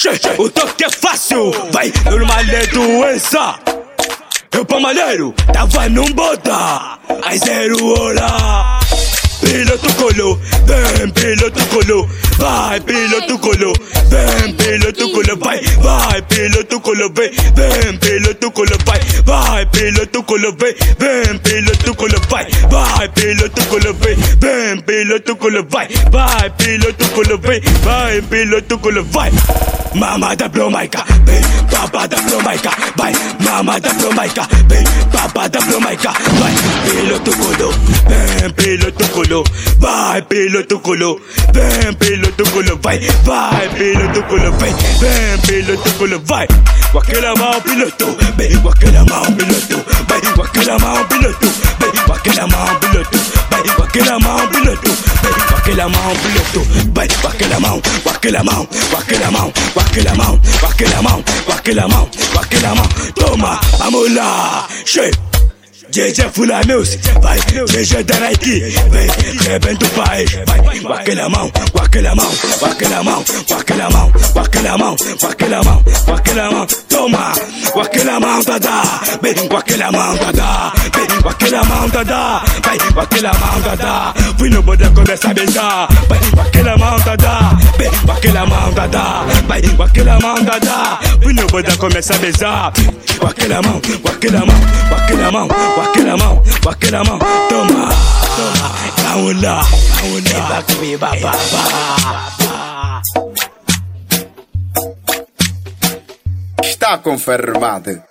Che, o toque é fácil, vai, eu malé doença. Eu pra malheiro, tava num bota, aí zero hora. Piloto colo, vem piloto colo, vai piloto colo, vem piloto colo, vai, vai piloto colo, vem, vem piloto colo, vai, vai piloto colo, vem, vem piloto colo, vai, vai piloto colo, vem, vem piloto colo, vai, vai piloto colo, vem, vai piloto colo, vai. Mama da Bromaica, vem, papa da Bromaica, vai, mama da Bromaica, vem, papa da Bromaica, vai, piloto colo, vem piloto colo, vai piloto colo, vem piloto colo, vai, vai piloto colo, vem, vem piloto colo, vai. Wakela mão piloto, vem, wakela mão piloto, vai, wakela mão piloto, vem, wakela mão piloto, vai, wakela mão piloto, vem, wakela mão piloto, vai, wakela mão, wakela mão, wakela mão, wakela mão, wakela mão, wakela mão, wakela mão, toma, vamos lá, che. JJ Fula Music, vai, JJ da Nike, vem, rebenta o país, vai, com aquela mão, com aquela mão, toma, com aquela mão, dada, vem, com aquela mão, dada, vem, com fui no boda começa a beijar, vai, com aquela mão, dada, vem, com aquela mão, dada, vai, com aquela mão, dada, fui no boda começa a beijar, com aquela mão, com aquela mão, com aquela mão, com aquela mão, com aquela mão, toma, toma, vamos lá, vamos lá, beba, beba, Está confirmado.